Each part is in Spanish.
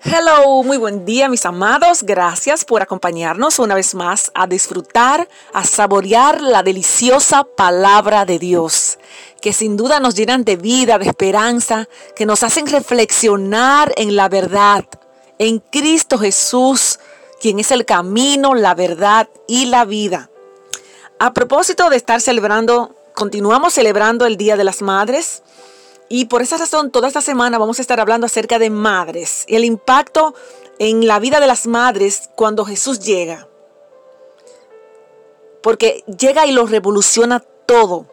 Hello, muy buen día mis amados. Gracias por acompañarnos una vez más a disfrutar, a saborear la deliciosa palabra de Dios, que sin duda nos llenan de vida, de esperanza, que nos hacen reflexionar en la verdad, en Cristo Jesús, quien es el camino, la verdad y la vida. A propósito de estar celebrando, continuamos celebrando el Día de las Madres. Y por esa razón, toda esta semana vamos a estar hablando acerca de madres y el impacto en la vida de las madres cuando Jesús llega. Porque llega y lo revoluciona todo.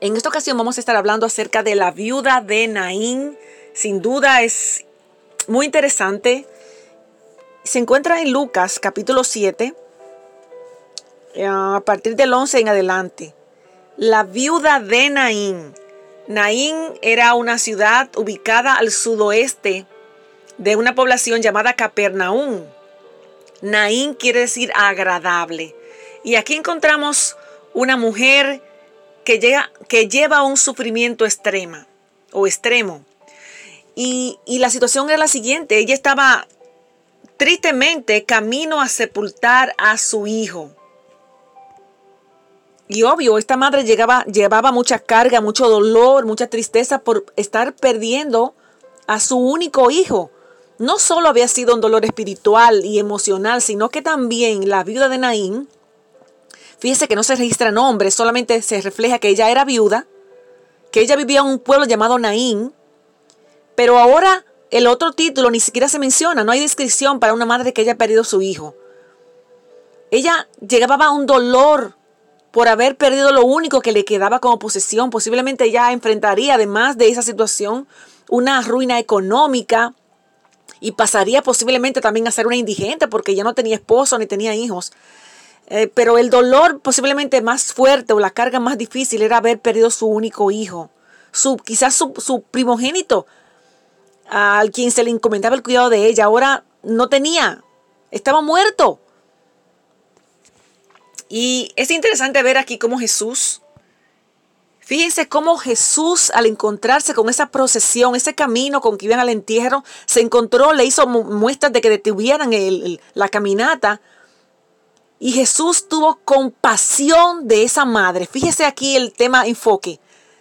En esta ocasión vamos a estar hablando acerca de la viuda de Naín. Sin duda es muy interesante. Se encuentra en Lucas capítulo 7, eh, a partir del 11 en adelante. La viuda de Naín. Naín era una ciudad ubicada al sudoeste de una población llamada Capernaum. Naín quiere decir agradable. Y aquí encontramos una mujer que, llega, que lleva un sufrimiento extrema o extremo. Y, y la situación era la siguiente, ella estaba tristemente camino a sepultar a su hijo. Y obvio, esta madre llegaba, llevaba mucha carga, mucho dolor, mucha tristeza por estar perdiendo a su único hijo. No solo había sido un dolor espiritual y emocional, sino que también la viuda de Naín, fíjese que no se registra nombre, solamente se refleja que ella era viuda, que ella vivía en un pueblo llamado Naín, pero ahora el otro título ni siquiera se menciona, no hay descripción para una madre que haya perdido su hijo. Ella llegaba a un dolor por haber perdido lo único que le quedaba como posesión. Posiblemente ya enfrentaría, además de esa situación, una ruina económica y pasaría posiblemente también a ser una indigente porque ya no tenía esposo ni tenía hijos. Eh, pero el dolor posiblemente más fuerte o la carga más difícil era haber perdido su único hijo, su, quizás su, su primogénito, al quien se le encomendaba el cuidado de ella. Ahora no tenía, estaba muerto. Y es interesante ver aquí cómo Jesús, fíjense cómo Jesús al encontrarse con esa procesión, ese camino con que iban al entierro, se encontró, le hizo muestras de que detuvieran la caminata. Y Jesús tuvo compasión de esa madre. Fíjese aquí el tema enfoque.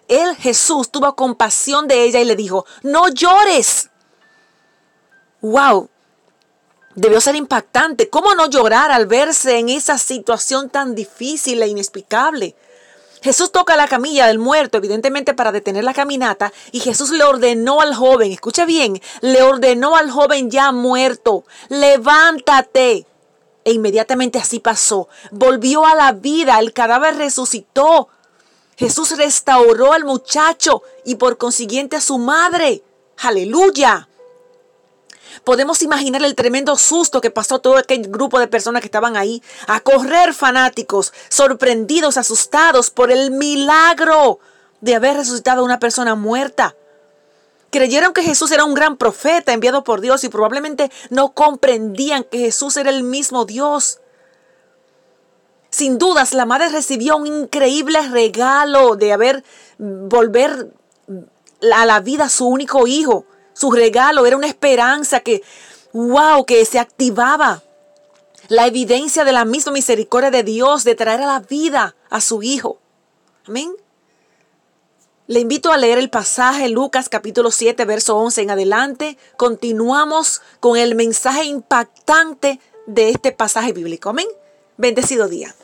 Él, Jesús, tuvo compasión de ella y le dijo, no llores. Wow, Debió ser impactante. ¿Cómo no llorar al verse en esa situación tan difícil e inexplicable? Jesús toca la camilla del muerto, evidentemente para detener la caminata, y Jesús le ordenó al joven, escucha bien, le ordenó al joven ya muerto, levántate. E inmediatamente así pasó. Volvió a la vida, el cadáver resucitó. Jesús restauró al muchacho y por consiguiente a su madre. Aleluya. Podemos imaginar el tremendo susto que pasó todo aquel grupo de personas que estaban ahí, a correr fanáticos, sorprendidos, asustados por el milagro de haber resucitado a una persona muerta. Creyeron que Jesús era un gran profeta enviado por Dios y probablemente no comprendían que Jesús era el mismo Dios. Sin dudas, la madre recibió un increíble regalo de haber volver a la vida a su único hijo. Su regalo era una esperanza que, wow, que se activaba. La evidencia de la misma misericordia de Dios de traer a la vida a su Hijo. Amén. Le invito a leer el pasaje Lucas capítulo 7, verso 11 en adelante. Continuamos con el mensaje impactante de este pasaje bíblico. Amén. Bendecido día.